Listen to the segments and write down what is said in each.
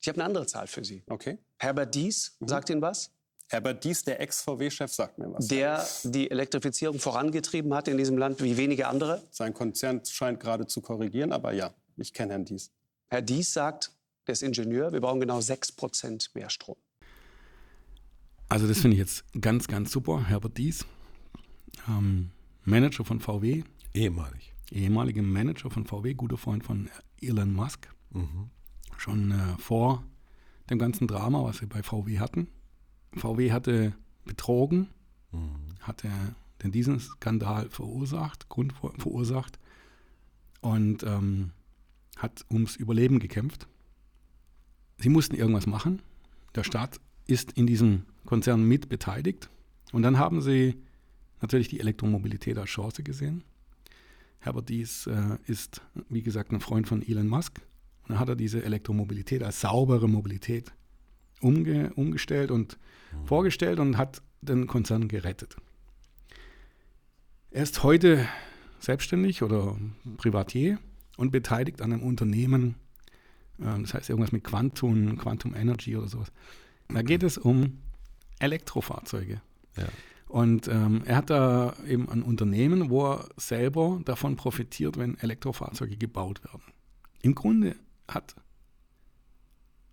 Ich habe eine andere Zahl für Sie. Okay. Herbert Dies, Mhm. sagt Ihnen was? Herbert Dies, der Ex-VW-Chef, sagt mir was. Der die Elektrifizierung vorangetrieben hat in diesem Land wie wenige andere. Sein Konzern scheint gerade zu korrigieren, aber ja, ich kenne Herrn Dies. Herr Dies sagt, der ist Ingenieur, wir brauchen genau 6% mehr Strom. Also das finde ich jetzt ganz, ganz super. Herbert Dies, ähm, Manager von VW, Ehemalig. ehemaliger Manager von VW, guter Freund von Elon Musk. Schon äh, vor dem ganzen Drama, was sie bei VW hatten. VW hatte betrogen, hatte den Dieselskandal verursacht, Grund ver- verursacht und ähm, hat ums Überleben gekämpft. Sie mussten irgendwas machen. Der Staat ist in diesem Konzern mit beteiligt. Und dann haben sie natürlich die Elektromobilität als Chance gesehen. Herbert Dies äh, ist, wie gesagt, ein Freund von Elon Musk. Dann hat er diese Elektromobilität als saubere Mobilität umge umgestellt und vorgestellt und hat den Konzern gerettet. Er ist heute selbstständig oder Privatier und beteiligt an einem Unternehmen, äh, das heißt irgendwas mit Quantum, Quantum Energy oder sowas. Da geht es um Elektrofahrzeuge. Ja. Und ähm, er hat da eben ein Unternehmen, wo er selber davon profitiert, wenn Elektrofahrzeuge gebaut werden. Im Grunde hat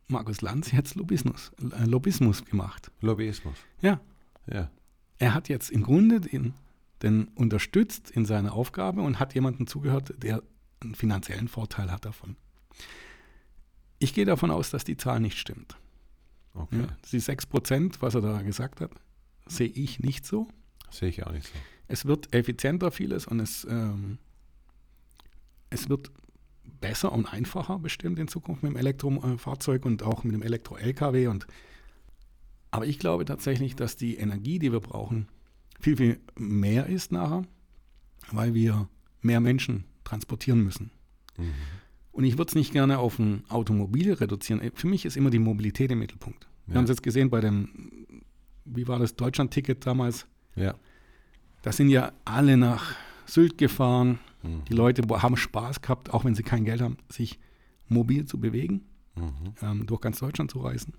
Markus Lanz jetzt Lobbyismus, äh, Lobbyismus gemacht. Lobbyismus. Ja, Ja. er hat jetzt im Grunde den, den unterstützt in seiner Aufgabe und hat jemandem zugehört, der einen finanziellen Vorteil hat davon. Ich gehe davon aus, dass die Zahl nicht stimmt. Okay. Ja, die 6%, was er da gesagt hat, sehe ich nicht so. Sehe ich auch nicht so. Es wird effizienter vieles und es, ähm, es wird besser und einfacher bestimmt in Zukunft mit dem Elektrofahrzeug und auch mit dem Elektro-LKW. Und aber ich glaube tatsächlich, dass die Energie, die wir brauchen, viel, viel mehr ist nachher, weil wir mehr Menschen transportieren müssen. Und ich würde es nicht gerne auf ein Automobil reduzieren. Für mich ist immer die Mobilität im Mittelpunkt. Wir Ja. haben es jetzt gesehen bei dem, wie war das Deutschland-Ticket damals? Ja. Da sind ja alle nach Sylt gefahren. Die Leute haben Spaß gehabt, auch wenn sie kein Geld haben, sich mobil zu bewegen, ähm, durch ganz Deutschland zu reisen.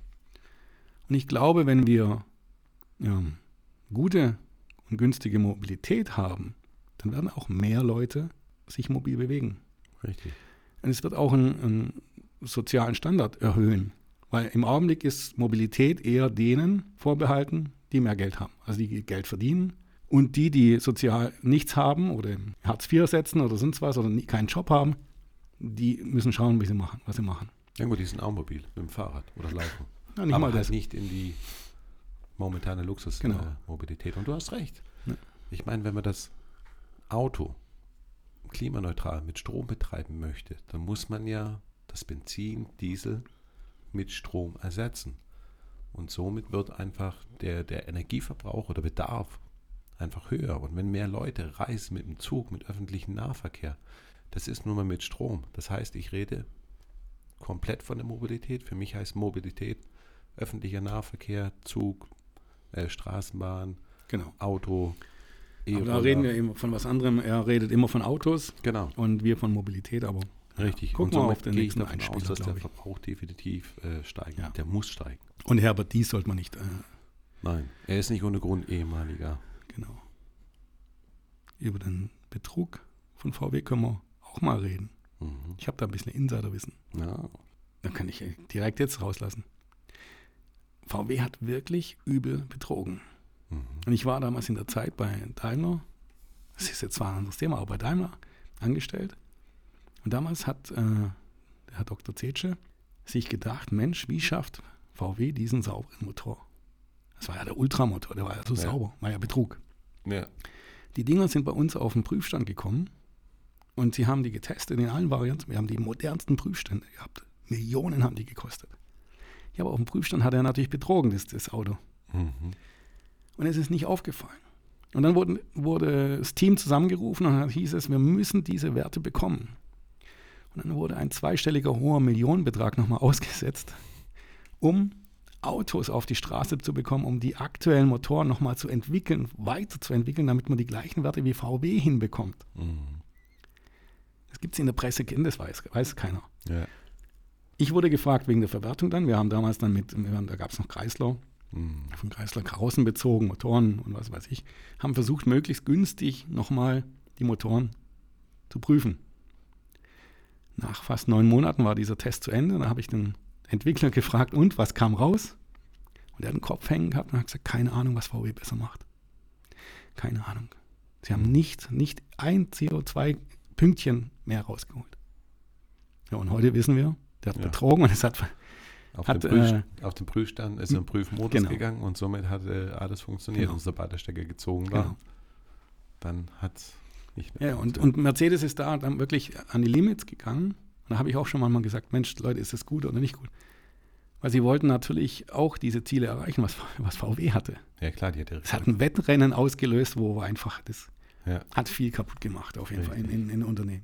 Und ich glaube, wenn wir ähm, gute und günstige Mobilität haben, dann werden auch mehr Leute sich mobil bewegen. Richtig. Und es wird auch einen sozialen Standard erhöhen. Weil im Augenblick ist Mobilität eher denen vorbehalten, die mehr Geld haben. Also die Geld verdienen. Und die, die sozial nichts haben oder Hartz IV setzen oder sonst was oder nie, keinen Job haben, die müssen schauen, wie sie machen, was sie machen. Ja gut, die sind auch mobil, mit dem Fahrrad oder laufen. Ja, nicht Aber mal halt das. nicht in die momentane Genau. Luxusmobilität. Und du hast recht. Ja. Ich meine, wenn man das Auto klimaneutral mit Strom betreiben möchte, dann muss man ja das Benzin, Diesel mit Strom ersetzen. Und somit wird einfach der, der Energieverbrauch oder Bedarf einfach höher. Und wenn mehr Leute reisen mit dem Zug, mit öffentlichem Nahverkehr, das ist nur mal mit Strom. Das heißt, ich rede komplett von der Mobilität. Für mich heißt Mobilität öffentlicher Nahverkehr, Zug, äh, Straßenbahn, Genau. Auto. Aber da reden wir immer von was anderem. Er redet immer von Autos Genau, und wir von Mobilität, aber richtig. Gucken Und wir auf den nächsten davon aus, Einspieler, dass der. Verbrauch definitiv äh, steigen. Ja. Der muss steigen. Und Herbert Dies sollte man nicht, äh, Nein, er ist nicht ohne Grund ehemaliger. Genau. Über den Betrug von VW können wir auch mal reden. Mhm. Ich habe da ein bisschen Insiderwissen. Ja, Dann kann ich direkt jetzt rauslassen. VW hat wirklich übel betrogen. Mhm. Und ich war damals in der Zeit bei Daimler, das ist jetzt zwar ein anderes Thema, aber bei Daimler angestellt. Und damals hat äh, der Herr Dr. Zetsche sich gedacht, Mensch, wie schafft VW diesen sauberen Motor? Das war ja der Ultramotor, der war ja so Ja. sauber, war ja Betrug. Ja. Die Dinger sind bei uns auf den Prüfstand gekommen und sie haben die getestet in allen Varianten. Wir haben die modernsten Prüfstände gehabt. Millionen haben die gekostet. Ja, aber auf dem Prüfstand hat er natürlich betrogen, das, das Auto. Mhm. Und es ist nicht aufgefallen. Und dann wurden, wurde das Team zusammengerufen und dann hieß es, wir müssen diese Werte bekommen. Und dann wurde ein zweistelliger hoher Millionenbetrag nochmal ausgesetzt, um Autos auf die Straße zu bekommen, um die aktuellen Motoren nochmal zu entwickeln, weiterzuentwickeln, damit man die gleichen Werte wie VW hinbekommt. Mhm. Das gibt es in der Presse, das weiß, weiß keiner. Ja. ich wurde gefragt wegen der Verwertung dann. Wir haben damals dann mit, haben, da gab es noch Kreisler, Mhm. von Kreisler Karossen bezogen, Motoren und was weiß ich, haben versucht, möglichst günstig nochmal die Motoren zu prüfen. Nach fast neun Monaten war dieser Test zu Ende. Da habe ich den Entwickler gefragt, und was kam raus? Und er hat den Kopf hängen gehabt und hat gesagt, keine Ahnung, was VW besser macht. Keine Ahnung. Sie haben nicht, nicht ein CO2-Pünktchen mehr rausgeholt. Ja, und heute wissen wir, der hat Ja. betrogen und es hat Auf, Hat, den Prüf, äh, auf den Prüfstand ist im Prüfmodus genau. gegangen und somit hat äh, alles funktioniert. Genau. Und sobald der Stecker gezogen war, Genau. dann hat es nicht mehr Ja, und, und Mercedes ist da dann wirklich an die Limits gegangen. Und da habe ich auch schon mal gesagt, Mensch, Leute, ist das gut oder nicht gut? Weil sie wollten natürlich auch diese Ziele erreichen, was, was VW hatte. Ja klar, die hat Es hat ein Wettrennen ausgelöst, wo einfach, das Ja. hat viel kaputt gemacht, auf jeden Fall in, Richtig. in, in Unternehmen.